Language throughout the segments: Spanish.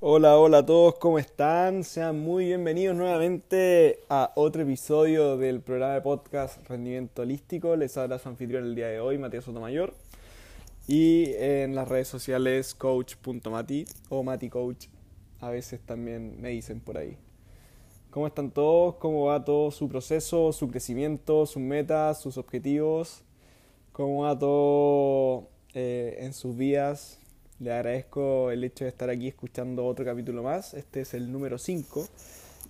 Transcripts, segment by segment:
Hola, hola a todos, ¿cómo están? Sean muy bienvenidos nuevamente a otro episodio del programa de podcast Rendimiento Holístico. Les habla su anfitrión el día de hoy, Matías Sotomayor. Y en las redes sociales coach.mati o maticoach. A veces también me dicen por ahí. ¿Cómo están todos? ¿Cómo va todo su proceso, su crecimiento, sus metas, sus objetivos? ¿Cómo va todo eh, en sus días? Le agradezco el hecho de estar aquí escuchando otro capítulo más. Este es el número 5,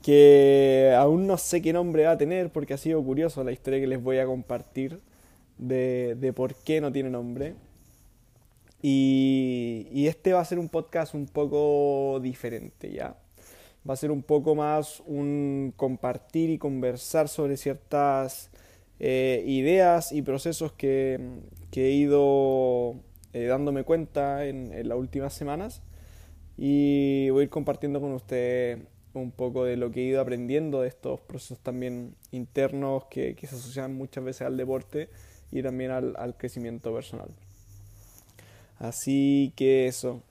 que aún no sé qué nombre va a tener porque ha sido curioso la historia que les voy a compartir de, de por qué no tiene nombre. Y, y, este va a ser un podcast un poco diferente, ¿ya? Va a ser un poco más un compartir y conversar sobre ciertas eh, ideas y procesos que, que he ido eh, dándome cuenta en, las últimas semanas y voy a ir compartiendo con ustedes un poco de lo que he ido aprendiendo de estos procesos también internos que, que se asocian muchas veces al deporte y también al, al crecimiento personal. Así que eso.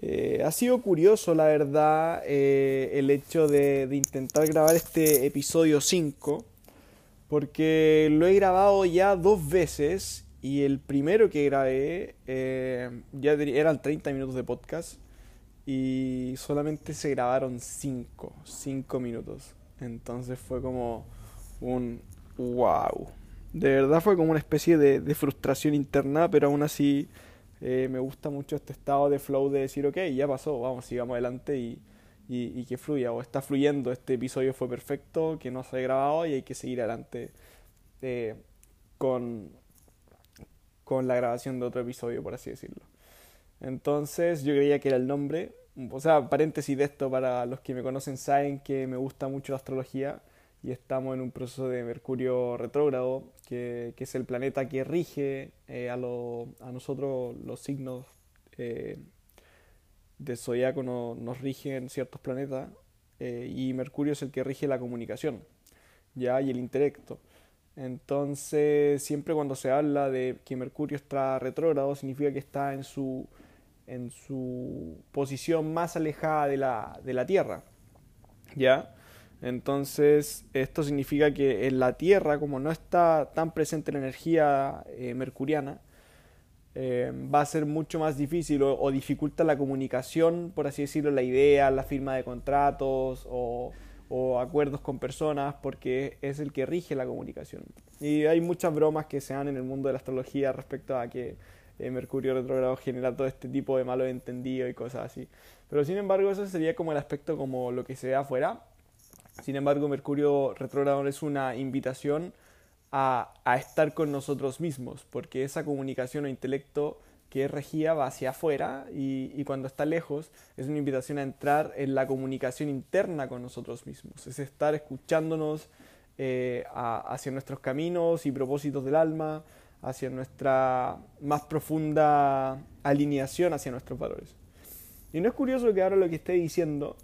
Eh, ha sido curioso, la verdad, eh, el hecho de, de, intentar grabar este episodio 5, porque lo he grabado ya dos veces y el primero que grabé eh, ya eran 30 minutos de podcast y solamente se grabaron 5, 5 minutos. Entonces fue como un wow. De verdad fue como una especie de, de frustración interna, pero aún así eh, me gusta mucho este estado de flow de decir, ok, ya pasó, vamos, sigamos adelante y, y, y, que fluya, o está fluyendo, este episodio fue perfecto, que no se ha grabado y hay que seguir adelante eh, con, con la grabación de otro episodio, por así decirlo. Entonces yo creía que era el nombre, o sea, paréntesis de esto, para los que me conocen saben que me gusta mucho la astrología y estamos en un proceso de Mercurio retrógrado, que, es el planeta que rige eh, a, nosotros los signos eh, de zodiaco no, nos rigen ciertos planetas, eh, y Mercurio es el que rige la comunicación, ya, y el intelecto. Entonces, siempre cuando se habla de que Mercurio está retrógrado, significa que está en su, en su posición más alejada de la, de la Tierra, ¿ya? Entonces, esto significa que en la Tierra, como no está tan presente la energía eh, mercuriana, eh, va a ser mucho más difícil o, o, dificulta la comunicación, por así decirlo, la idea, la firma de contratos o, o, acuerdos con personas, porque es el que rige la comunicación. Y hay muchas bromas que se dan en el mundo de la astrología respecto a que eh, Mercurio retrogrado genera todo este tipo de malos entendidos y cosas así. Pero sin embargo, eso sería como el aspecto como lo que se ve afuera sin embargo, Mercurio retrógrado es una invitación a, a, estar con nosotros mismos, porque esa comunicación o intelecto que es regía va hacia afuera y, cuando está lejos es una invitación a entrar en la comunicación interna con nosotros mismos, es estar escuchándonos eh, hacia nuestros caminos y propósitos del alma, hacia nuestra más profunda alineación hacia nuestros valores. Y no es curioso que ahora lo que esté diciendo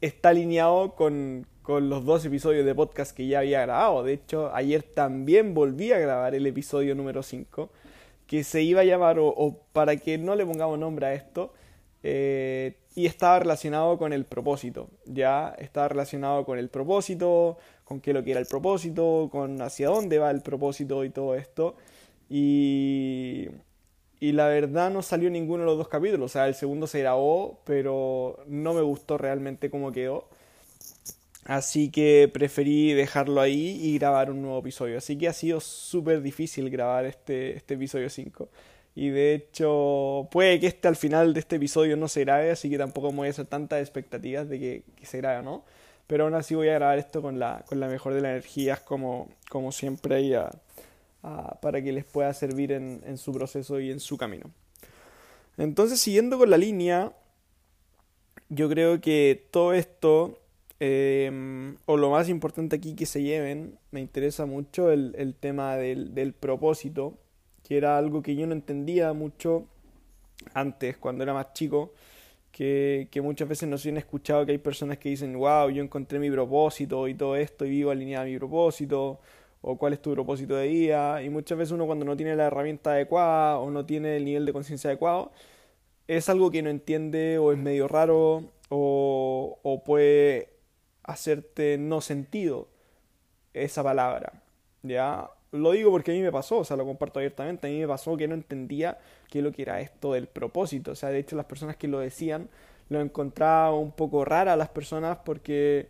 está alineado con, con, los dos episodios de podcast que ya había grabado. De hecho, ayer también volví a grabar el episodio número 5, que se iba a llamar, o, para que no le pongamos nombre a esto, eh, y estaba relacionado con el propósito. Ya estaba relacionado con el propósito, con qué lo que era el propósito, con hacia dónde va el propósito y todo esto. Y y la verdad no salió ninguno de los dos capítulos. O sea, el segundo se grabó, pero no me gustó realmente cómo quedó. Así que preferí dejarlo ahí y grabar un nuevo episodio. Así que ha sido súper difícil grabar este, este episodio 5. Y de hecho, puede que este al final de este episodio no se grabe, así que tampoco me voy a hacer tantas expectativas de que, se grabe, ¿no? Pero aún así voy a grabar esto con la, con la mejor de las energías, como, como siempre, y para que les pueda servir en, su proceso y en su camino. Entonces, siguiendo con la línea, yo creo que todo esto, eh, o lo más importante aquí que se lleven, me interesa mucho el, el tema del, del, propósito, que era algo que yo no entendía mucho antes, cuando era más chico. Que, que, muchas veces nos han escuchado que hay personas que dicen, wow, yo encontré mi propósito y todo esto y vivo alineado a mi propósito, o cuál es tu propósito de día. Y muchas veces uno cuando no tiene la herramienta adecuada o no tiene el nivel de conciencia adecuado, es algo que no entiende o es medio raro o, o puede hacerte no sentido esa palabra. ¿Ya? Lo digo porque a mí me pasó, o sea, lo comparto abiertamente. A mí me pasó que no entendía qué es lo que era esto del propósito. O sea, de hecho, las personas que lo decían lo encontraba un poco rara a las personas porque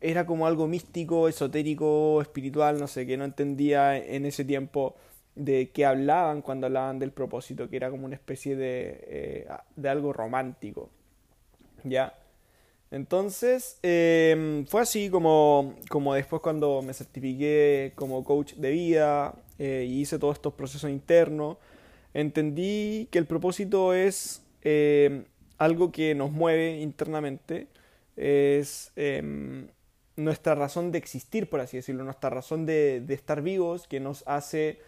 era como algo místico, esotérico, espiritual, no sé, que no entendía en ese tiempo de qué hablaban cuando hablaban del propósito, que era como una especie de, eh, de algo romántico. ¿Ya? Entonces, em, fue así como, como después cuando me certifiqué como coach de vida eh, y hice todos estos procesos internos, entendí que el propósito es em, algo que nos mueve internamente, es em, nuestra razón de existir, por así decirlo, nuestra razón de, de estar vivos, que nos hace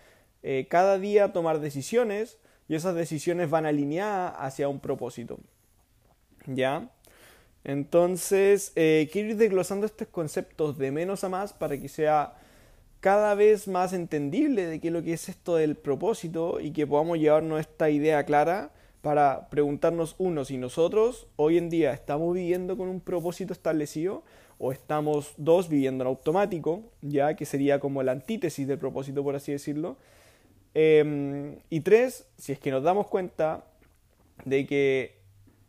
eh, cada día tomar decisiones y esas decisiones van alineadas hacia un propósito. ¿Ya? Entonces, eh, quiero ir desglosando estos conceptos de menos a más para que sea cada vez más entendible de qué es lo que es esto del propósito y que podamos llevarnos esta idea clara para preguntarnos uno si nosotros hoy en día estamos viviendo con un propósito establecido o estamos dos viviendo en automático, ya que sería como la antítesis del propósito por así decirlo. Em, y tres, si es que nos damos cuenta de que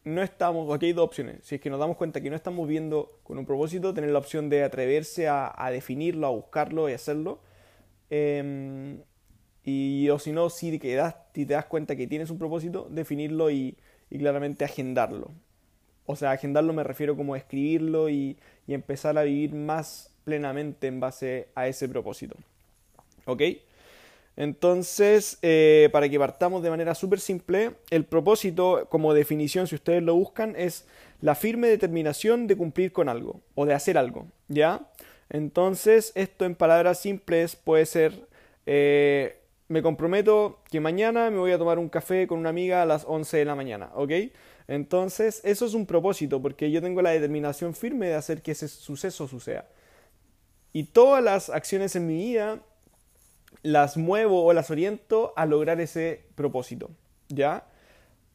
no estamos, aquí hay dos opciones. Si es que nos damos cuenta que no estamos viendo con un propósito, tener la opción de atreverse a, definirlo, a buscarlo y hacerlo. Em, y o si no, si, te das, si te das cuenta que tienes un propósito, definirlo y, claramente agendarlo. O sea, agendarlo me refiero como a escribirlo y, y empezar a vivir más plenamente en base a ese propósito. ¿Ok? Entonces, eh, para que partamos de manera súper simple, el propósito, como definición, si ustedes lo buscan, es la firme determinación de cumplir con algo o de hacer algo, ¿ya? Entonces, esto en palabras simples puede ser, eh, me comprometo que mañana me voy a tomar un café con una amiga a las 11 de la mañana, ¿ok? Entonces, eso es un propósito, porque yo tengo la determinación firme de hacer que ese suceso suceda. Y todas las acciones en mi vida las muevo o las oriento a lograr ese propósito, ¿ya?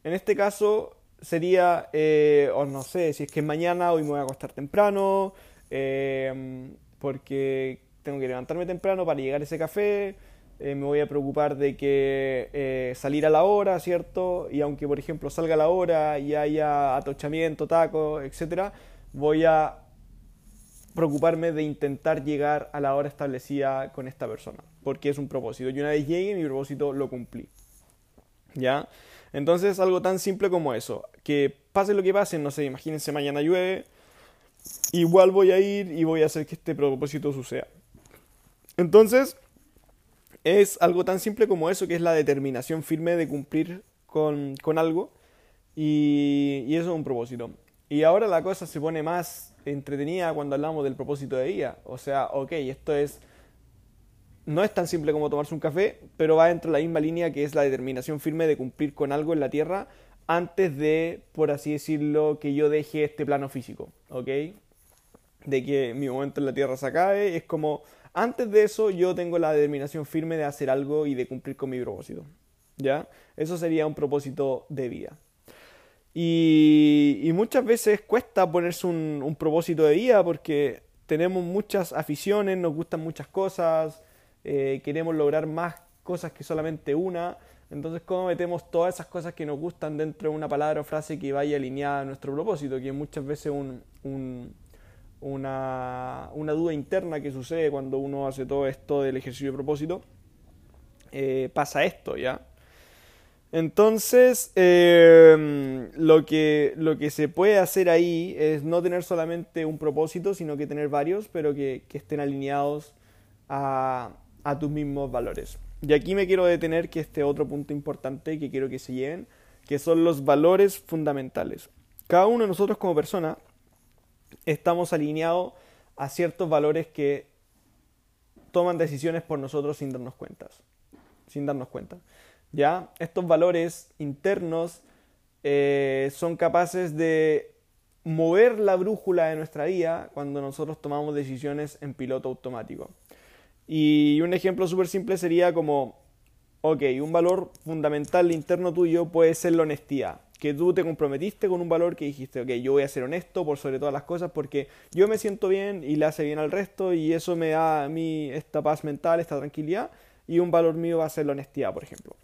En este caso sería, eh, o no sé, si es que mañana, hoy me voy a acostar temprano, em, porque tengo que levantarme temprano para llegar a ese café, eh, me voy a preocupar de que eh, salir a la hora, ¿cierto? Y aunque, por ejemplo, salga a la hora y haya atochamiento, taco, etc., voy a preocuparme de intentar llegar a la hora establecida con esta persona, porque es un propósito. Y una vez llegue, mi propósito lo cumplí. ¿Ya? Entonces, algo tan simple como eso, que pase lo que pase, no sé, imagínense mañana llueve, igual voy a ir y voy a hacer que este propósito suceda. Entonces, es algo tan simple como eso, que es la determinación firme de cumplir con, algo, y, y eso es un propósito. Y ahora la cosa se pone más entretenida cuando hablamos del propósito de vida. O sea, ok, esto es. No es tan simple como tomarse un café, pero va dentro de la misma línea que es la determinación firme de cumplir con algo en la tierra antes de, por así decirlo, que yo deje este plano físico. ¿Ok? De que mi momento en la tierra se acabe. Es como. Antes de eso, yo tengo la determinación firme de hacer algo y de cumplir con mi propósito. ¿Ya? Eso sería un propósito de vida. Y, muchas veces cuesta ponerse un, propósito de vida porque tenemos muchas aficiones, nos gustan muchas cosas, eh, queremos lograr más cosas que solamente una. Entonces, ¿cómo metemos todas esas cosas que nos gustan dentro de una palabra o frase que vaya alineada a nuestro propósito? Que muchas veces un, una, una, duda interna que sucede cuando uno hace todo esto del ejercicio de propósito. Eh, pasa esto, ¿ya? Entonces, em, lo, que, lo que se puede hacer ahí es no tener solamente un propósito, sino que tener varios, pero que, estén alineados a, tus mismos valores. Y aquí me quiero detener que este otro punto importante que quiero que se lleven, que son los valores fundamentales. Cada uno de nosotros como persona estamos alineados a ciertos valores que toman decisiones por nosotros sin darnos cuenta. Sin darnos cuenta. ¿Ya? Estos valores internos eh, son capaces de mover la brújula de nuestra vida cuando nosotros tomamos decisiones en piloto automático. Y un ejemplo súper simple sería como, ok, un valor fundamental interno tuyo puede ser la honestidad. que tú te comprometiste con un valor que dijiste, ok, yo voy a ser honesto por sobre todas las cosas porque yo me siento bien y le hace bien al resto y eso me da a mí esta paz mental, esta tranquilidad y un valor mío va a ser la honestidad, por ejemplo.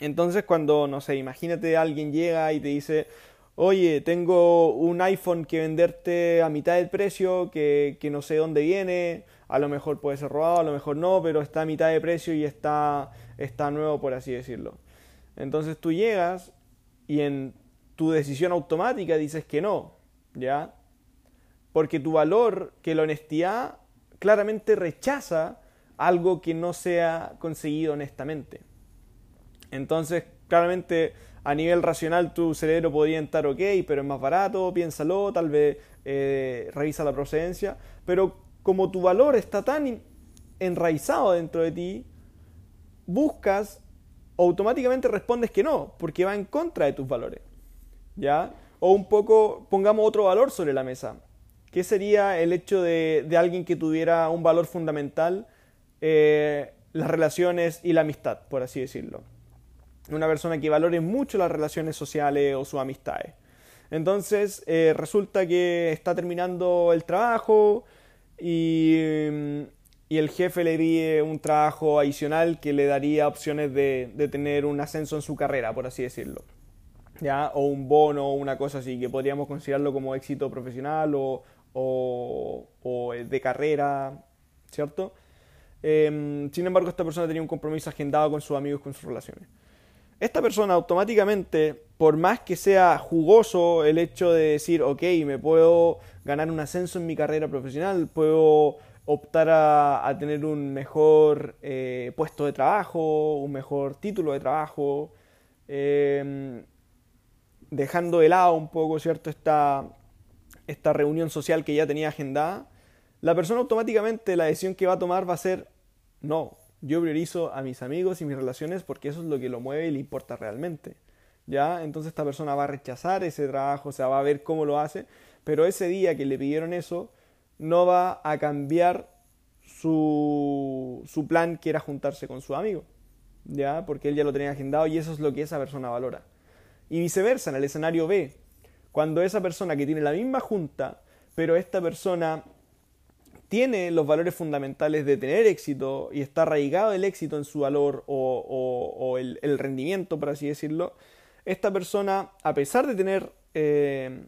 Entonces cuando, no sé, imagínate alguien llega y te dice, oye, tengo un iPhone que venderte a mitad del precio, que, no sé dónde viene, a lo mejor puede ser robado, a lo mejor no, pero está a mitad de precio y está, está nuevo, por así decirlo. Entonces tú llegas y en tu decisión automática dices que no, ¿ya? Porque tu valor, que la honestidad, claramente rechaza algo que no sea conseguido honestamente. Entonces, claramente, a nivel racional, tu cerebro podría estar ok, pero es más barato, piénsalo, tal vez eh, revisa la procedencia, pero como tu valor está tan enraizado dentro de ti, buscas automáticamente respondes que no, porque va en contra de tus valores. ¿Ya? O un poco, pongamos otro valor sobre la mesa. ¿Qué sería el hecho de, alguien que tuviera un valor fundamental, eh, las relaciones y la amistad, por así decirlo? Una persona que valore mucho las relaciones sociales o sus amistades. Entonces, eh, resulta que está terminando el trabajo y mm, y el jefe le pide un trabajo adicional que le daría opciones de, tener un ascenso en su carrera, por así decirlo. ¿Ya? O un bono o una cosa así, que podríamos considerarlo como éxito profesional o, o, de carrera, ¿cierto? Em, sin embargo, esta persona tenía un compromiso agendado con sus amigos, con sus relaciones. Esta persona automáticamente, por más que sea jugoso el hecho de decir, ok, me puedo ganar un ascenso en mi carrera profesional, puedo optar a, tener un mejor eh, puesto de trabajo, un mejor título de trabajo, em, dejando de lado un poco, ¿cierto?, esta, esta reunión social que ya tenía agendada, la persona automáticamente la decisión que va a tomar va a ser, no, yo priorizo a mis amigos y mis relaciones porque eso es lo que lo mueve y le importa realmente. ¿Ya? Entonces esta persona va a rechazar ese trabajo, o sea, va a ver cómo lo hace, pero ese día que le pidieron eso, no va a cambiar su, su plan que era juntarse con su amigo, ¿ya? Porque él ya lo tenía agendado y eso es lo que esa persona valora. Y viceversa, en el escenario B, cuando esa persona que tiene la misma junta, pero esta persona tiene los valores fundamentales de tener éxito y está arraigado el éxito en su valor o, el, rendimiento, por así decirlo, esta persona, a pesar de tener eh,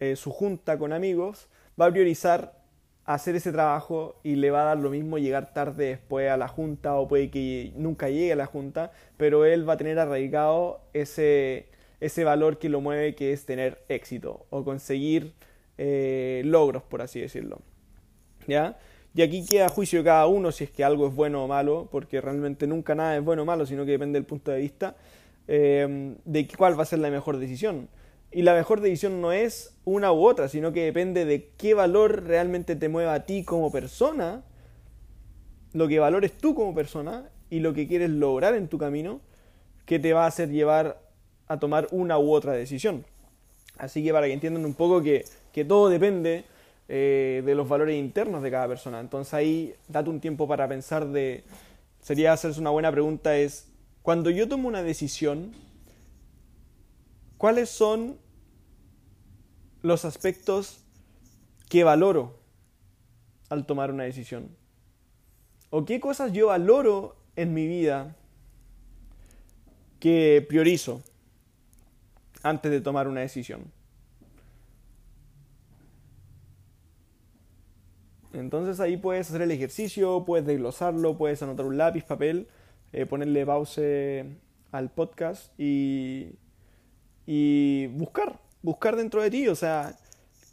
eh, su junta con amigos, va a priorizar hacer ese trabajo y le va a dar lo mismo llegar tarde después a la junta o puede que nunca llegue a la junta, pero él va a tener arraigado ese, ese valor que lo mueve que es tener éxito o conseguir eh, logros, por así decirlo. ¿Ya? Y aquí queda juicio de cada uno si es que algo es bueno o malo, porque realmente nunca nada es bueno o malo, sino que depende del punto de vista eh, de cuál va a ser la mejor decisión. Y la mejor decisión no es una u otra, sino que depende de qué valor realmente te mueva a ti como persona, lo que valores tú como persona y lo que quieres lograr en tu camino, que te va a hacer llevar a tomar una u otra decisión. Así que para que entiendan un poco que, todo depende eh, de los valores internos de cada persona. Entonces ahí date un tiempo para pensar de... Sería hacerse una buena pregunta es, cuando yo tomo una decisión, ¿Cuáles son los aspectos que valoro al tomar una decisión? ¿O qué cosas yo valoro en mi vida que priorizo antes de tomar una decisión? Entonces ahí puedes hacer el ejercicio, puedes desglosarlo, puedes anotar un lápiz, papel, eh, ponerle pause al podcast y y buscar, buscar dentro de ti, o sea,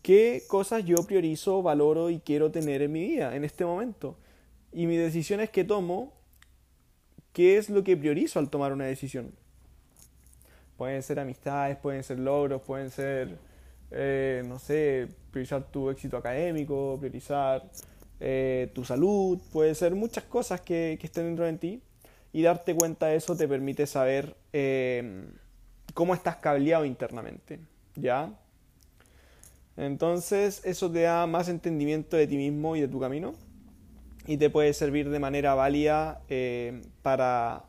qué cosas yo priorizo, valoro y quiero tener en mi vida en este momento. Y mis decisiones que tomo, ¿qué es lo que priorizo al tomar una decisión? Pueden ser amistades, pueden ser logros, pueden ser, eh, no sé, priorizar tu éxito académico, priorizar eh, tu salud, puede ser muchas cosas que, que, estén dentro de ti. Y darte cuenta de eso te permite saber eh, cómo estás cableado internamente, ¿ya? Entonces eso te da más entendimiento de ti mismo y de tu camino y te puede servir de manera válida para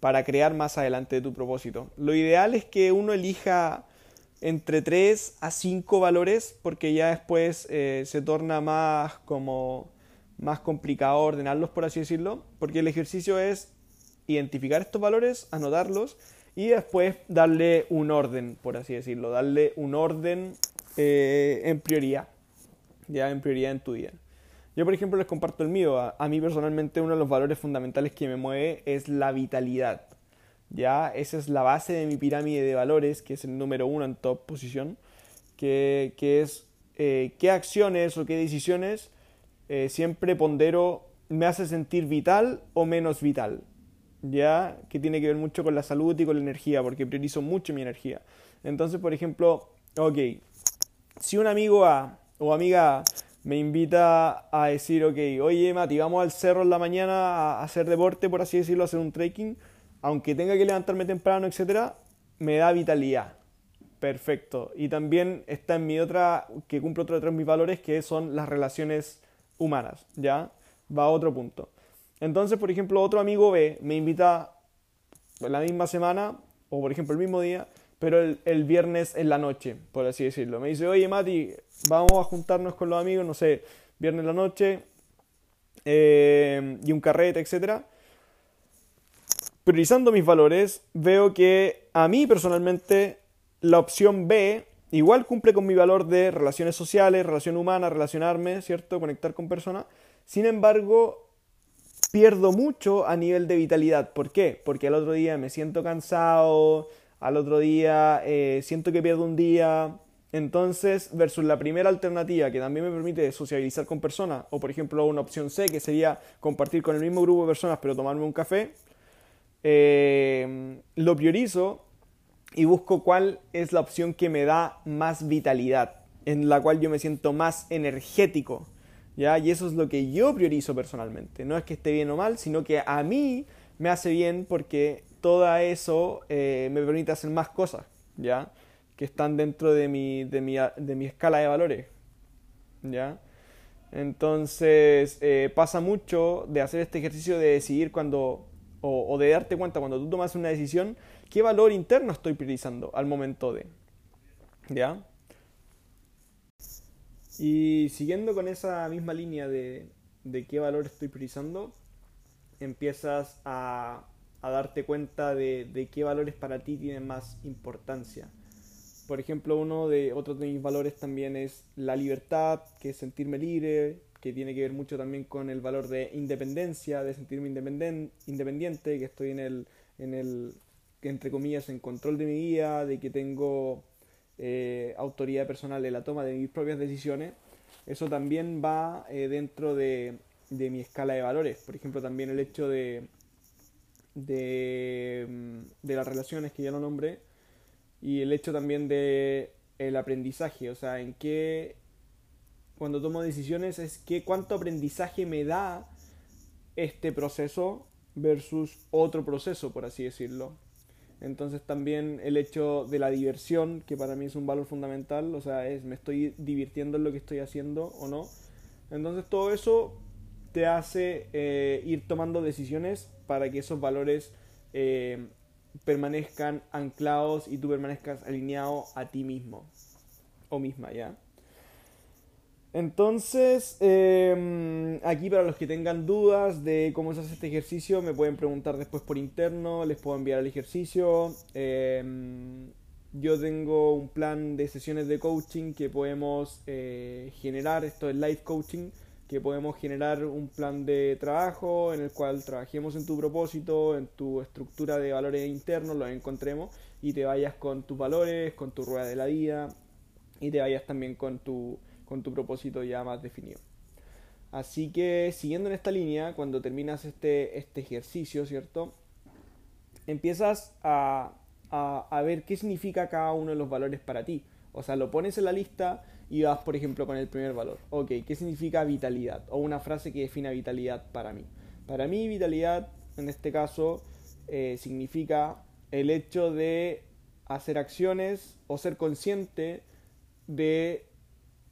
para crear más adelante tu propósito. Lo ideal es que uno elija entre 3 a 5 valores porque ya después eh, se torna más como más complicado ordenarlos por así decirlo porque el ejercicio es identificar estos valores anotarlos y después darle un orden por así decirlo darle un orden eh, en prioridad ya en prioridad en tu vida yo por ejemplo les comparto el mío. A mí personalmente uno de los valores fundamentales que me mueve es la vitalidad ¿ya? Esa es la base de mi pirámide de valores, que es el número uno en top posición, que, es eh, qué acciones o qué decisiones eh, siempre pondero me hace sentir vital o menos vital, ¿ya? Que tiene que ver mucho con la salud y con la energía, porque priorizo mucho mi energía. Entonces, por ejemplo, ok, si un amigo A o amiga me invita a decir, ok, oye Mati, vamos al cerro en la mañana a hacer deporte, por así decirlo, a hacer un trekking, aunque tenga que levantarme temprano, etcétera, me da vitalidad. Perfecto. Y también está en mi otra, que cumple otro de mis valores, que son las relaciones humanas, ¿ya? Va a otro punto. Entonces, por ejemplo, otro amigo B me invita la misma semana, o por ejemplo el mismo día, pero el, viernes en la noche, por así decirlo. Me dice, oye Mati, vamos a juntarnos con los amigos, no sé, viernes en la noche, eh, y un carrete, etcétera priorizando mis valores, veo que a mí personalmente la opción B igual cumple con mi valor de relaciones sociales, relación humana, relacionarme, ¿cierto? Conectar con personas. Sin embargo, pierdo mucho a nivel de vitalidad. ¿Por qué? Porque al otro día me siento cansado, al otro día eh, siento que pierdo un día. Entonces, versus la primera alternativa que también me permite sociabilizar con personas, o por ejemplo una opción C que sería compartir con el mismo grupo de personas pero tomarme un café, eh, lo priorizo y busco cuál es la opción que me da más vitalidad, en la cual yo me siento más energético. ¿ya? Y eso es lo que yo priorizo personalmente. No es que esté bien o mal, sino que a mí me hace bien porque todo eso eh, me permite hacer más cosas, ¿ya? Que están dentro de mi, de mi, de mi escala de valores, ¿ya? Entonces eh, pasa mucho de hacer este ejercicio de decidir cuando o, de darte cuenta cuando tú tomas una decisión, qué valor interno estoy priorizando al momento de. ¿Ya? Y siguiendo con esa misma línea de, de qué valor estoy priorizando, empiezas a, a darte cuenta de, de, qué valores para ti tienen más importancia. Por ejemplo, uno de otros de mis valores también es la libertad, que es sentirme libre, que tiene que ver mucho también con el valor de independencia, de sentirme independiente, que estoy en el, en el, entre comillas, en control de mi vida, de que tengo eh, autoridad personal en la toma de mis propias decisiones. Eso también va eh, dentro de, de, mi escala de valores. Por ejemplo, también el hecho de, de, mm, de las relaciones que ya lo nombré y el hecho también de el aprendizaje, o sea, en qué cuando tomo decisiones es que cuánto aprendizaje me da este proceso versus otro proceso, por así decirlo. Entonces también el hecho de la diversión, que para mí es un valor fundamental, o sea, es me estoy divirtiendo en lo que estoy haciendo o no. Entonces todo eso te hace eh, ir tomando decisiones para que esos valores eh, permanezcan anclados y tú permanezcas alineado a ti mismo o misma, ¿ya? Entonces, em, aquí para los que tengan dudas de cómo se hace este ejercicio, me pueden preguntar después por interno, les puedo enviar el ejercicio. Em, yo tengo un plan de sesiones de coaching que podemos eh, generar, esto es live coaching, que podemos generar un plan de trabajo en el cual trabajemos en tu propósito, en tu estructura de valores internos, los encontremos y te vayas con tus valores, con tu rueda de la vida y te vayas también con tu con tu propósito ya más definido. Así que siguiendo en esta línea, cuando terminas este, este ejercicio, ¿cierto? Empiezas a, a, ver qué significa cada uno de los valores para ti. O sea, lo pones en la lista y vas, por ejemplo, con el primer valor. Ok, ¿qué significa vitalidad? O una frase que defina vitalidad para mí. Para mí, vitalidad, en este caso, eh, significa el hecho de hacer acciones o ser consciente de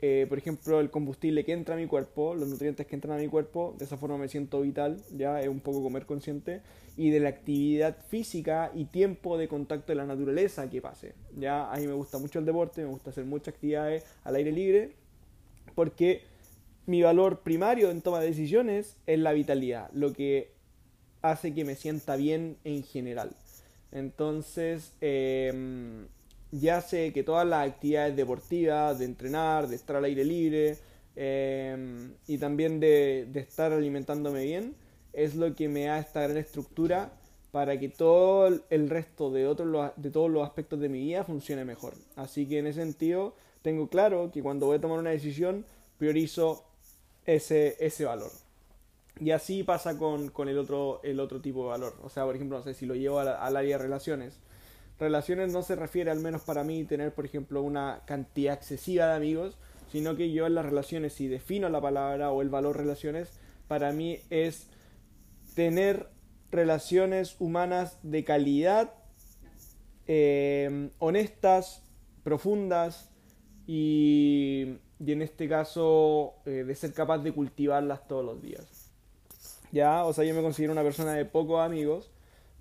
eh, por ejemplo, el combustible que entra a mi cuerpo, los nutrientes que entran a mi cuerpo, de esa forma me siento vital, ya es un poco comer consciente, y de la actividad física y tiempo de contacto de la naturaleza que pase. Ya a mí me gusta mucho el deporte, me gusta hacer muchas actividades al aire libre, porque mi valor primario en toma de decisiones es la vitalidad, lo que hace que me sienta bien en general. Entonces, em, ya sé que todas las actividades deportivas, de entrenar, de estar al aire libre em, y también de, estar alimentándome bien, es lo que me da esta gran estructura para que todo el resto de, otros, de todos los aspectos de mi vida funcione mejor. Así que en ese sentido tengo claro que cuando voy a tomar una decisión priorizo ese, ese valor. Y así pasa con, el, otro, el otro tipo de valor. O sea, por ejemplo, no sé si lo llevo al, al área de relaciones relaciones no se refiere, al menos para mí, tener, por ejemplo, una cantidad excesiva de amigos, sino que yo en las relaciones, si defino la palabra o el valor relaciones, para mí es tener relaciones humanas de calidad, eh, honestas, profundas y, en este caso eh, de ser capaz de cultivarlas todos los días. Ya, o sea, yo me considero una persona de pocos amigos,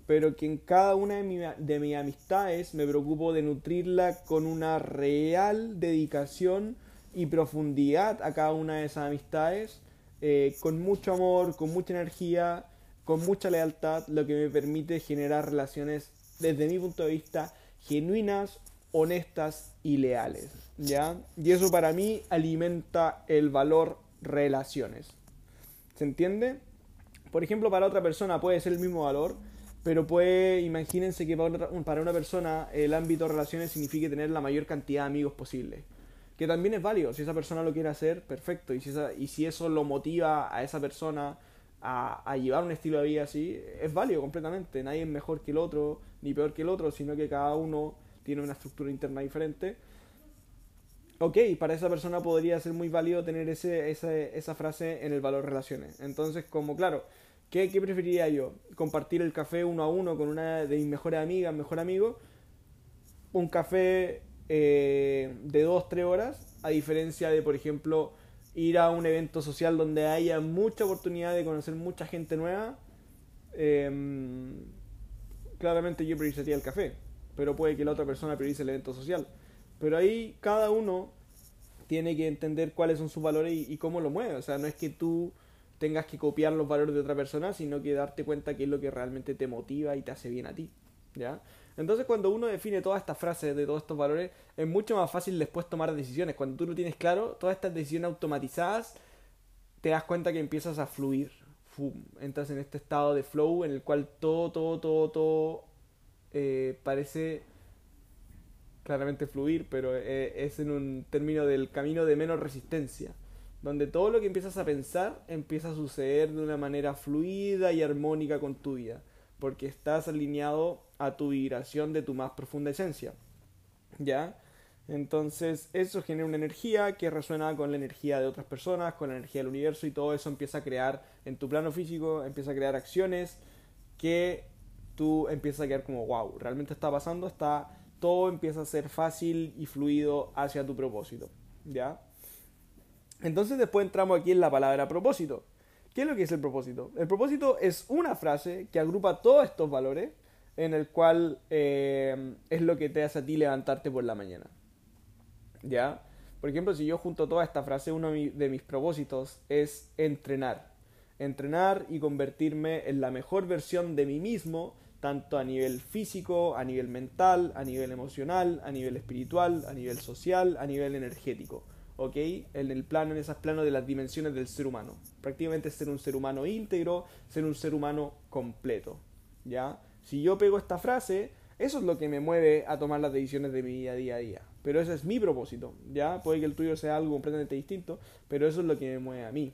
pero que en cada una de, mis amistades me preocupo de nutrirla con una real dedicación y profundidad a cada una de esas amistades, eh, con mucho amor, con mucha energía, con mucha lealtad, lo que me permite generar relaciones desde mi punto de vista genuinas, honestas y leales, ¿ya? Y eso para mí alimenta el valor relaciones. ¿Se entiende? Por ejemplo, para otra persona puede ser el mismo valor, pero pues imagínense que para una persona el ámbito de relaciones significa tener la mayor cantidad de amigos posible. Que también es válido, si esa persona lo quiere hacer, perfecto. Y si, y si eso lo motiva a esa persona a, a, llevar un estilo de vida así, es válido completamente. Nadie es mejor que el otro, ni peor que el otro, sino que cada uno tiene una estructura interna diferente. Ok, para esa persona podría ser muy válido tener ese, esa, esa frase en el valor relaciones. Entonces, como claro, ¿Qué, preferiría yo? ¿Compartir el café uno a uno con una de mis mejores amigas, mejor amigo? ¿Un café eh, de dos, tres horas? A diferencia de, por ejemplo, ir a un evento social donde haya mucha oportunidad de conocer mucha gente nueva. Em, claramente yo priorizaría el café, pero puede que la otra persona priorice el evento social. Pero ahí cada uno tiene que entender cuáles son sus valores y, y cómo lo mueve. O sea, no es que tú tengas que copiar los valores de otra persona, sino que darte cuenta qué es lo que realmente te motiva y te hace bien a ti. ¿Ya? Entonces cuando uno define todas estas frases de todos estos valores, es mucho más fácil después tomar decisiones. Cuando tú lo tienes claro, todas estas decisiones automatizadas, te das cuenta que empiezas a fluir. Entras en este estado de flow en el cual todo, todo, todo, todo eh, parece claramente fluir, pero eh, es en un término del camino de menos resistencia donde todo lo que empiezas a pensar empieza a suceder de una manera fluida y armónica con tu vida, porque estás alineado a tu vibración de tu más profunda esencia. ¿Ya? Entonces eso genera una energía que resuena con la energía de otras personas, con la energía del universo y todo eso empieza a crear en tu plano físico, empieza a crear acciones que tú empiezas a quedar como, wow, realmente está pasando, está, todo empieza a ser fácil y fluido hacia tu propósito. ¿Ya? Entonces después entramos aquí en la palabra propósito. ¿Qué es lo que es el propósito? El propósito es una frase que agrupa todos estos valores en el cual eh, es lo que te hace a ti levantarte por la mañana. ¿Ya? Por ejemplo, si yo junto toda esta frase, uno de mis propósitos es entrenar. Entrenar y convertirme en la mejor versión de mí mismo, tanto a nivel físico, a nivel mental, a nivel emocional, a nivel espiritual, a nivel social, a nivel energético. ¿Ok? En el plano, en esas planos de las dimensiones del ser humano. Prácticamente ser un ser humano íntegro, ser un ser humano completo, ¿ya? Si yo pego esta frase, eso es lo que me mueve a tomar las decisiones de mi día a día a día. Pero ese es mi propósito, ¿ya? Puede que el tuyo sea algo completamente distinto, pero eso es lo que me mueve a mí.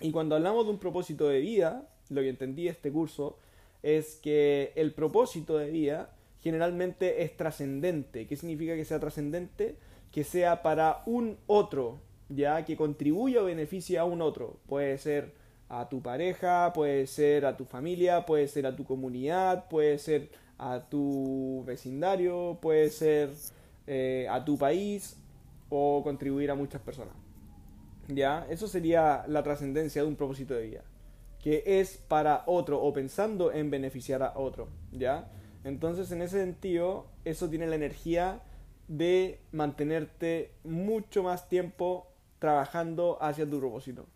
Y cuando hablamos de un propósito de vida, lo que entendí este curso es que el propósito de vida generalmente es trascendente. ¿Qué significa que sea trascendente? Que sea para un otro, ya que contribuya o beneficie a un otro. Puede ser a tu pareja, puede ser a tu familia, puede ser a tu comunidad, puede ser a tu vecindario, puede ser eh, a tu país, o contribuir a muchas personas. ¿Ya? Eso sería la trascendencia de un propósito de vida. Que es para otro o pensando en beneficiar a otro. ¿Ya? Entonces, en ese sentido, eso tiene la energía de mantenerte mucho más tiempo trabajando hacia tu propósito.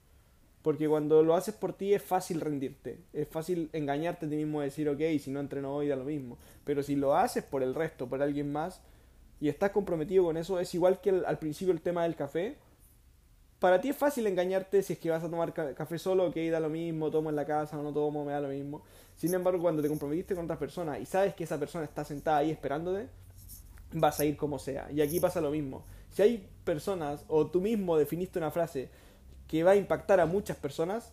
Porque cuando lo haces por ti es fácil rendirte, es fácil engañarte a ti mismo y decir, ok, si no entreno hoy da lo mismo. Pero si lo haces por el resto, por alguien más, y estás comprometido con eso, es igual que al principio el tema del café. Para ti es fácil engañarte si es que vas a tomar café solo, ok, da lo mismo, tomo en la casa o no tomo, me da lo mismo. Sin embargo, cuando te comprometiste con otras personas y sabes que esa persona está sentada ahí esperándote, vas a ir como sea. Y aquí pasa lo mismo. Si hay personas, o tú mismo definiste una frase que va a impactar a muchas personas,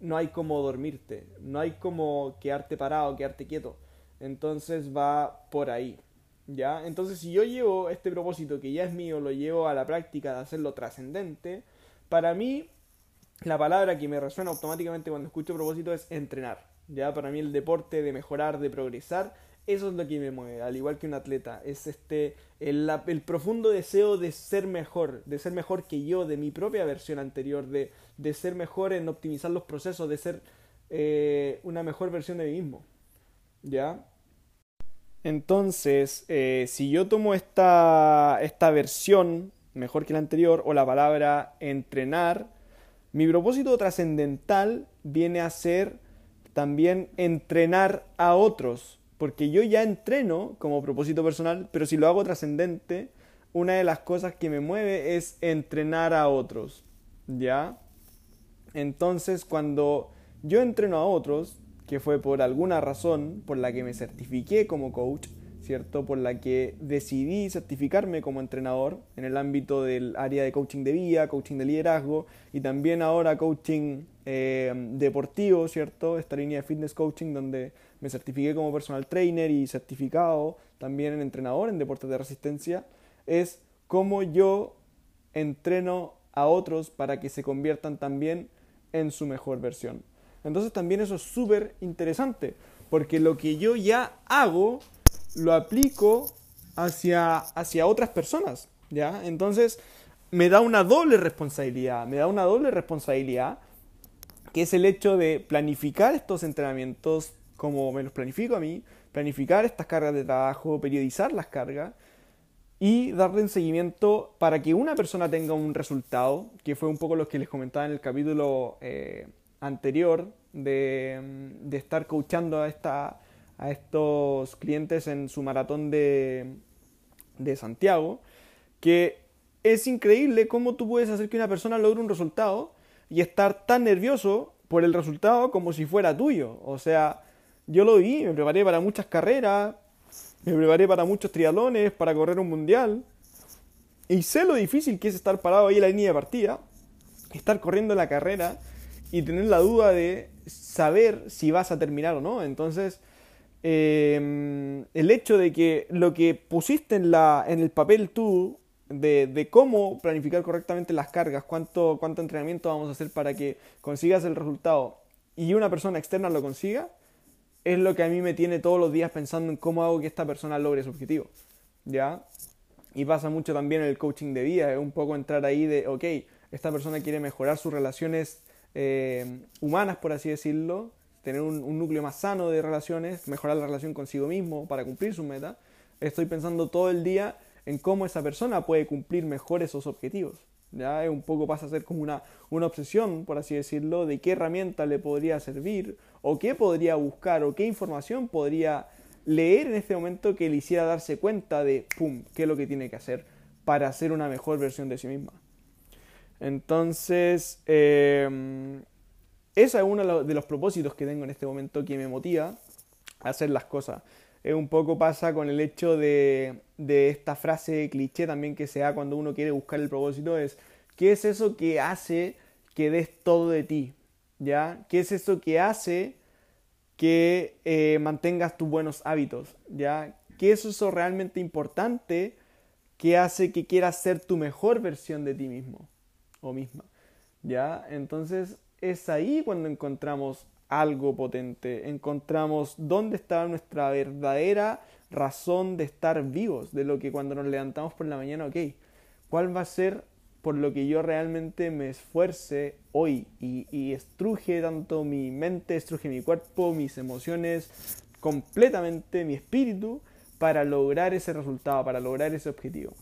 no hay como dormirte, no hay como quedarte parado, quedarte quieto. Entonces va por ahí. ¿Ya? Entonces si yo llevo este propósito que ya es mío, lo llevo a la práctica de hacerlo trascendente, para mí la palabra que me resuena automáticamente cuando escucho propósito es entrenar. Ya para mí el deporte de mejorar, de progresar, eso es lo que me mueve, al igual que un atleta. Es este el, el, profundo deseo de ser mejor, de ser mejor que yo, de mi propia versión anterior, de, de ser mejor en optimizar los procesos, de ser eh, una mejor versión de mí mismo. ¿Ya? Entonces, eh, si yo tomo esta, esta versión mejor que la anterior, o la palabra entrenar, mi propósito trascendental viene a ser también entrenar a otros porque yo ya entreno como propósito personal, pero si lo hago trascendente, una de las cosas que me mueve es entrenar a otros, ¿ya? Entonces, cuando yo entreno a otros, que fue por alguna razón por la que me certifiqué como coach, ¿cierto? Por la que decidí certificarme como entrenador en el ámbito del área de coaching de vida, coaching de liderazgo y también ahora coaching eh, deportivo, ¿cierto? Esta línea de fitness coaching donde me certifiqué como personal trainer y certificado también en entrenador en deportes de resistencia, es cómo yo entreno a otros para que se conviertan también en su mejor versión. Entonces también eso es súper interesante, porque lo que yo ya hago lo aplico hacia, hacia otras personas, ¿ya? Entonces me da una doble responsabilidad, me da una doble responsabilidad, que es el hecho de planificar estos entrenamientos como me los planifico a mí, planificar estas cargas de trabajo, periodizar las cargas y darle un seguimiento para que una persona tenga un resultado, que fue un poco lo que les comentaba en el capítulo eh, anterior de, de, estar coachando a, esta, a estos clientes en su maratón de, de Santiago, que es increíble cómo tú puedes hacer que una persona logre un resultado y estar tan nervioso por el resultado como si fuera tuyo. O sea, yo lo vi, me preparé para muchas carreras, me preparé para muchos triatlones, para correr un mundial. Y sé lo difícil que es estar parado ahí en la línea de partida, estar corriendo la carrera y tener la duda de saber si vas a terminar o no. Entonces, em, el hecho de que lo que pusiste en, la, en el papel tú, de, de, cómo planificar correctamente las cargas, cuánto, cuánto entrenamiento vamos a hacer para que consigas el resultado y una persona externa lo consiga, es lo que a mí me tiene todos los días pensando en cómo hago que esta persona logre su objetivo. ¿Ya? Y pasa mucho también en el coaching de vida, es un poco entrar ahí de, ok, esta persona quiere mejorar sus relaciones eh, humanas, por así decirlo, tener un, núcleo más sano de relaciones, mejorar la relación consigo mismo para cumplir su meta. Estoy pensando todo el día en cómo esa persona puede cumplir mejor esos objetivos. Ya un poco pasa a ser como una, una obsesión, por así decirlo, de qué herramienta le podría servir o qué podría buscar o qué información podría leer en este momento que le hiciera darse cuenta de, ¡pum!, qué es lo que tiene que hacer para hacer una mejor versión de sí misma. Entonces, eh, ese es uno de los propósitos que tengo en este momento que me motiva a hacer las cosas. Un poco pasa con el hecho de, de esta frase cliché también que se da cuando uno quiere buscar el propósito, es ¿qué es eso que hace que des todo de ti? ¿Ya? ¿Qué es eso que hace que eh, mantengas tus buenos hábitos? ¿Ya? ¿Qué es eso realmente importante que hace que quieras ser tu mejor versión de ti mismo o misma? ¿Ya? Entonces es ahí cuando encontramos algo potente, encontramos dónde está nuestra verdadera razón de estar vivos, de lo que cuando nos levantamos por la mañana, ok, cuál va a ser por lo que yo realmente me esfuerce hoy y, y estruje tanto mi mente, estruje mi cuerpo, mis emociones, completamente mi espíritu para lograr ese resultado, para lograr ese objetivo.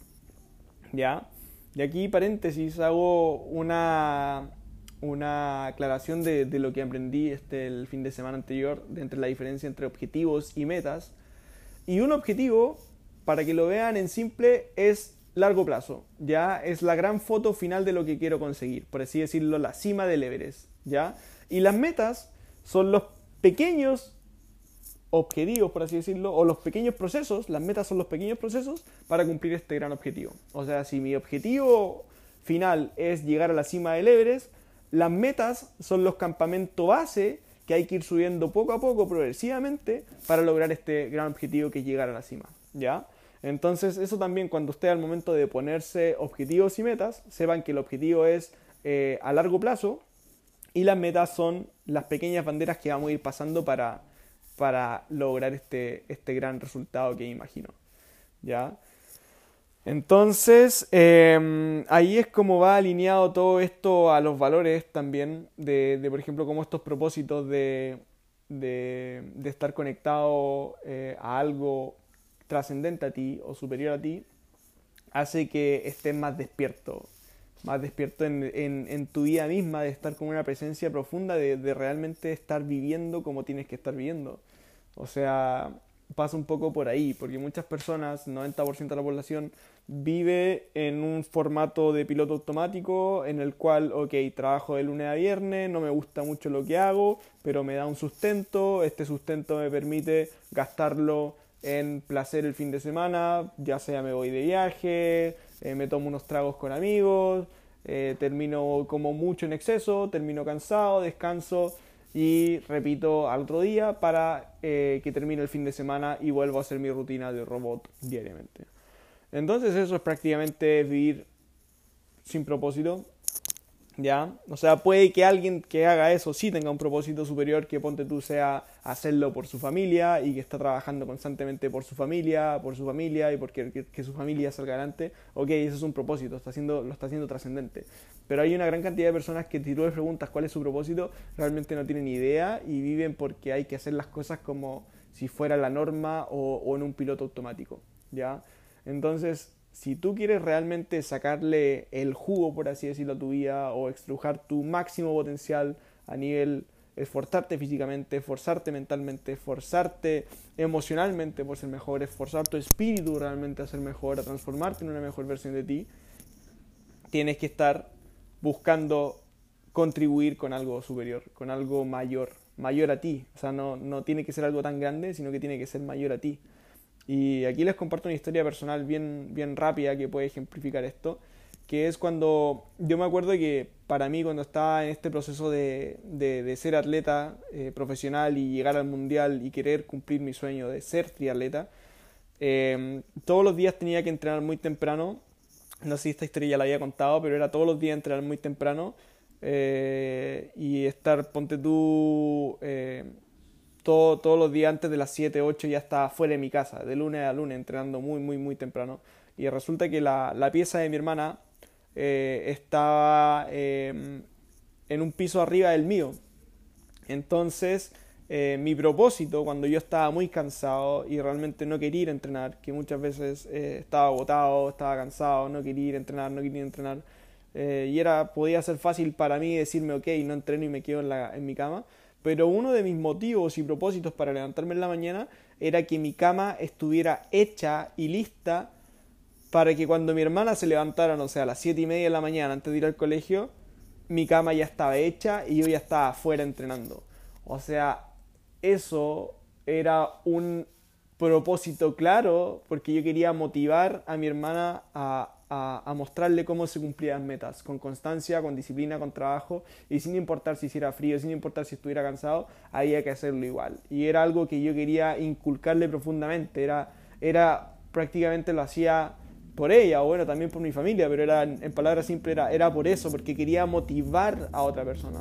¿Ya? Y aquí, paréntesis, hago una, una aclaración de, de, lo que aprendí este, el fin de semana anterior, de entre la diferencia entre objetivos y metas. Y un objetivo, para que lo vean en simple, es largo plazo, ¿ya? Es la gran foto final de lo que quiero conseguir, por así decirlo, la cima del Everest, ¿ya? Y las metas son los pequeños objetivos, por así decirlo, o los pequeños procesos, las metas son los pequeños procesos para cumplir este gran objetivo. O sea, si mi objetivo final es llegar a la cima del Everest, las metas son los campamentos base que hay que ir subiendo poco a poco, progresivamente, para lograr este gran objetivo que es llegar a la cima, ¿ya? Entonces, eso también cuando usted al momento de ponerse objetivos y metas, sepan que el objetivo es eh, a largo plazo y las metas son las pequeñas banderas que vamos a ir pasando para, para lograr este, este gran resultado que imagino. ¿Ya? Entonces, em, ahí es como va alineado todo esto a los valores también, de, por ejemplo, como estos propósitos de, de, estar conectado eh, a algo trascendente a ti o superior a ti, hace que estés más despierto, más despierto en, tu vida misma, de estar con una presencia profunda, de, de, realmente estar viviendo como tienes que estar viviendo. O sea, pasa un poco por ahí, porque muchas personas, 90% de la población, vive en un formato de piloto automático en el cual, ok, trabajo de lunes a viernes, no me gusta mucho lo que hago, pero me da un sustento, este sustento me permite gastarlo en placer el fin de semana, ya sea me voy de viaje, eh, me tomo unos tragos con amigos, eh, termino como mucho en exceso, termino cansado, descanso y repito al otro día para eh, que termine el fin de semana y vuelvo a hacer mi rutina de robot diariamente. Entonces eso es prácticamente vivir sin propósito, ¿ya? O sea, puede que alguien que haga eso sí tenga un propósito superior, que ponte tú sea hacerlo por su familia y que está trabajando constantemente por su familia, por su familia y porque que, que su familia salga adelante. Ok, eso es un propósito, está haciendo, lo está haciendo trascendente. Pero hay una gran cantidad de personas que si tú les preguntas cuál es su propósito, realmente no tienen idea y viven porque hay que hacer las cosas como si fuera la norma o, en un piloto automático, ¿ya? Entonces, si tú quieres realmente sacarle el jugo, por así decirlo, a tu vida o extrujar tu máximo potencial a nivel esforzarte físicamente, esforzarte mentalmente, esforzarte emocionalmente por ser mejor, esforzar tu espíritu realmente a ser mejor, a transformarte en una mejor versión de ti, tienes que estar buscando contribuir con algo superior, con algo mayor, mayor a ti. O sea, no, no tiene que ser algo tan grande, sino que tiene que ser mayor a ti. Y aquí les comparto una historia personal bien, bien rápida que puede ejemplificar esto, que es cuando yo me acuerdo que para mí cuando estaba en este proceso de, de, ser atleta eh, profesional y llegar al mundial y querer cumplir mi sueño de ser triatleta, eh, todos los días tenía que entrenar muy temprano, no sé si esta historia ya la había contado, pero era todos los días entrenar muy temprano eh, y estar, ponte tú todo, todos los días antes de las 7, 8 ya estaba fuera de mi casa, de lunes a lunes, entrenando muy, muy, muy temprano. Y resulta que la, la pieza de mi hermana eh, estaba eh, en un piso arriba del mío. Entonces, eh, mi propósito, cuando yo estaba muy cansado y realmente no quería ir a entrenar, que muchas veces eh, estaba agotado, estaba cansado, no quería ir a entrenar, no quería entrenar, eh, y era, podía ser fácil para mí decirme, ok, no entreno y me quedo en, la, en mi cama pero uno de mis motivos y propósitos para levantarme en la mañana era que mi cama estuviera hecha y lista para que cuando mi hermana se levantara, no sé, a las siete y media de la mañana antes de ir al colegio, mi cama ya estaba hecha y yo ya estaba afuera entrenando. O sea, eso era un propósito claro porque yo quería motivar a mi hermana a, a, mostrarle cómo se cumplían metas, con constancia, con disciplina, con trabajo, y sin importar si hiciera frío, sin importar si estuviera cansado, había que hacerlo igual. Y era algo que yo quería inculcarle profundamente, era, era prácticamente lo hacía por ella, o bueno, también por mi familia, pero era, en palabras simples, era por eso, porque quería motivar a otra persona.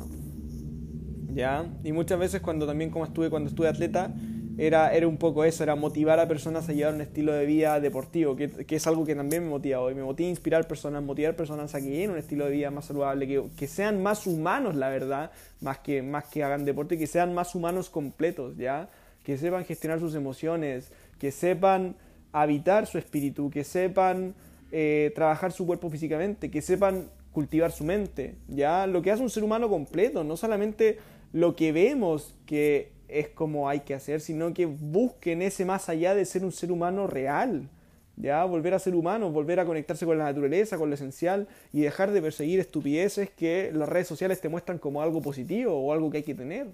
¿Ya? Y muchas veces cuando también como estuve, cuando estuve atleta, era, era un poco eso, era motivar a personas a llevar un estilo de vida deportivo, que, que es algo que también me motiva hoy. Me motiva a inspirar personas, motivar personas a que lleven un estilo de vida más saludable, que, que sean más humanos, la verdad, más que, más que hagan deporte, que sean más humanos completos, ¿ya? Que sepan gestionar sus emociones, que sepan habitar su espíritu, que sepan eh, trabajar su cuerpo físicamente, que sepan cultivar su mente, ¿ya? Lo que hace un ser humano completo, no solamente lo que vemos que es como hay que hacer, sino que busquen ese más allá de ser un ser humano real, ¿ya? Volver a ser humano, volver a conectarse con la naturaleza, con lo esencial y dejar de perseguir estupideces que las redes sociales te muestran como algo positivo o algo que hay que tener.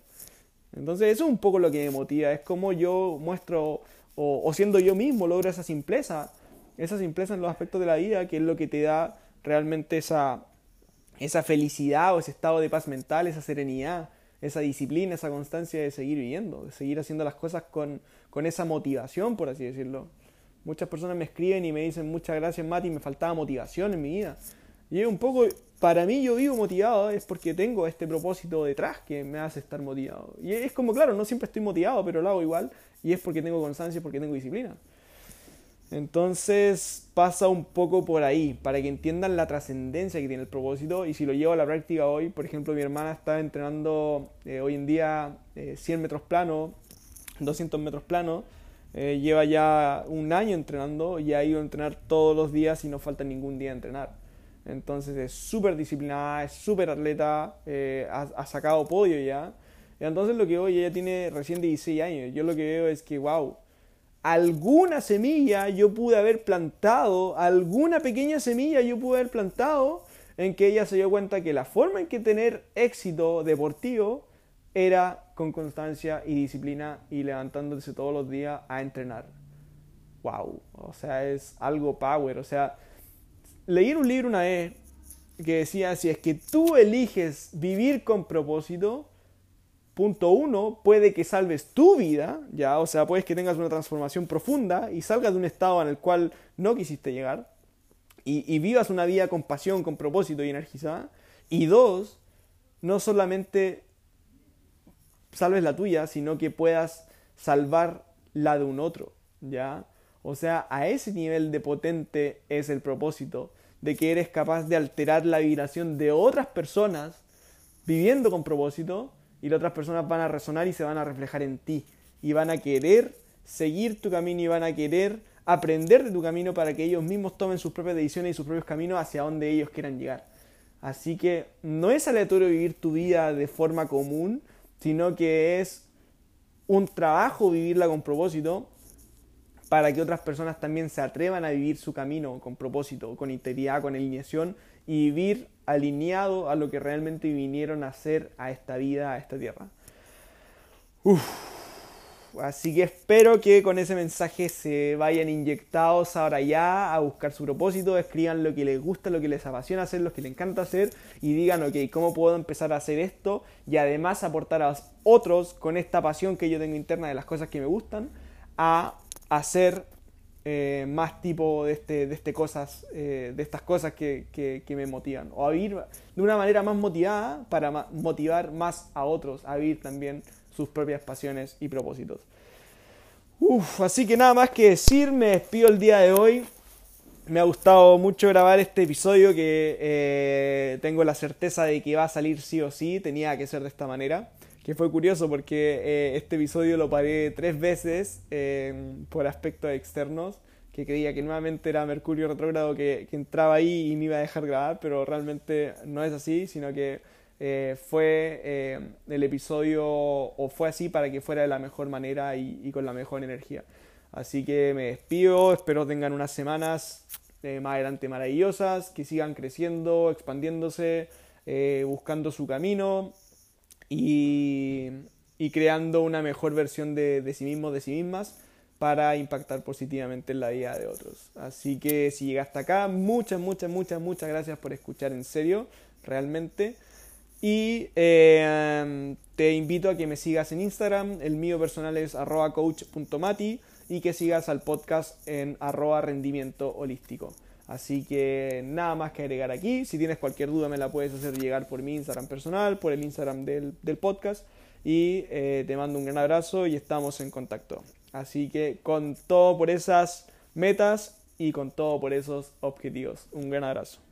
Entonces eso es un poco lo que me motiva, es como yo muestro o, o siendo yo mismo logro esa simpleza, esa simpleza en los aspectos de la vida que es lo que te da realmente esa, esa felicidad o ese estado de paz mental, esa serenidad esa disciplina, esa constancia de seguir viviendo, de seguir haciendo las cosas con, con esa motivación, por así decirlo. Muchas personas me escriben y me dicen muchas gracias Mati, me faltaba motivación en mi vida. Y es un poco, para mí yo vivo motivado, es porque tengo este propósito detrás que me hace estar motivado. Y es como, claro, no siempre estoy motivado, pero lo hago igual. Y es porque tengo constancia, porque tengo disciplina. Entonces pasa un poco por ahí, para que entiendan la trascendencia que tiene el propósito y si lo llevo a la práctica hoy, por ejemplo, mi hermana está entrenando eh, hoy en día 100 eh, metros plano, 200 metros plano, eh, lleva ya un año entrenando y ha ido a entrenar todos los días y no falta ningún día a entrenar. Entonces es súper disciplinada, es súper atleta, ha, sacado podio ya. Entonces lo que hoy ella tiene recién 16 años. Yo lo que veo es que, wow, alguna semilla yo pude haber plantado, alguna pequeña semilla yo pude haber plantado en que ella se dio cuenta que la forma en que tener éxito deportivo era con constancia y disciplina y levantándose todos los días a entrenar. Wow, o sea, es algo power, o sea, leí un libro una vez que decía, si es que tú eliges vivir con propósito, Punto uno, puede que salves tu vida, ya, o sea, puedes que tengas una transformación profunda y salgas de un estado en el cual no quisiste llegar y, vivas una vida con pasión, con propósito y energizada. Y dos, no solamente salves la tuya, sino que puedas salvar la de un otro, ¿ya? O sea, a ese nivel de potente es el propósito, de que eres capaz de alterar la vibración de otras personas viviendo con propósito y las otras personas van a resonar y se van a reflejar en ti y van a querer seguir tu camino y van a querer aprender de tu camino para que ellos mismos tomen sus propias decisiones y sus propios caminos hacia donde ellos quieran llegar. Así que no es aleatorio vivir tu vida de forma común, sino que es un trabajo vivirla con propósito para que otras personas también se atrevan a vivir su camino con propósito, con integridad, con alineación y vivir alineado a lo que realmente vinieron a hacer a esta vida, a esta tierra. Así que espero que con ese mensaje se vayan inyectados ahora ya a buscar su propósito, escriban lo que les gusta, lo que les apasiona hacer, lo que les encanta hacer y digan, ok, ¿cómo puedo empezar a hacer esto? Y además aportar a otros con esta pasión que yo tengo interna de las cosas que me gustan a hacer eh, más tipo de, este, de este cosas, eh, de estas cosas que, que, me motivan. O a vivir de una manera más motivada para motivar más a otros a vivir también sus propias pasiones y propósitos. Uf, así que nada más que decir, me despido el día de hoy. Me ha gustado mucho grabar este episodio que eh, tengo la certeza de que va a salir sí o sí, tenía que ser de esta manera que fue curioso porque eh, este episodio lo paré tres veces eh, por aspectos externos, que creía que nuevamente era Mercurio retrógrado que, entraba ahí y me iba a dejar grabar, pero realmente no es así, sino que eh, fue el episodio o fue así para que fuera de la mejor manera y, y con la mejor energía. Así que me despido, espero tengan unas semanas más adelante maravillosas, que sigan creciendo, expandiéndose, buscando su camino y, creando una mejor versión de, sí mismos, de sí mismas, para impactar positivamente en la vida de otros. Así que si llegaste acá, muchas, muchas, muchas, muchas gracias por escuchar en serio, realmente. Y eh, te invito a que me sigas en Instagram, el mío personal es coach.mati y que sigas al podcast en arroba rendimiento holístico. Así que nada más que agregar aquí. Si tienes cualquier duda me la puedes hacer llegar por mi Instagram personal, por el Instagram del, podcast. Y eh, te mando un gran abrazo y estamos en contacto. Así que con todo por esas metas y con todo por esos objetivos. Un gran abrazo.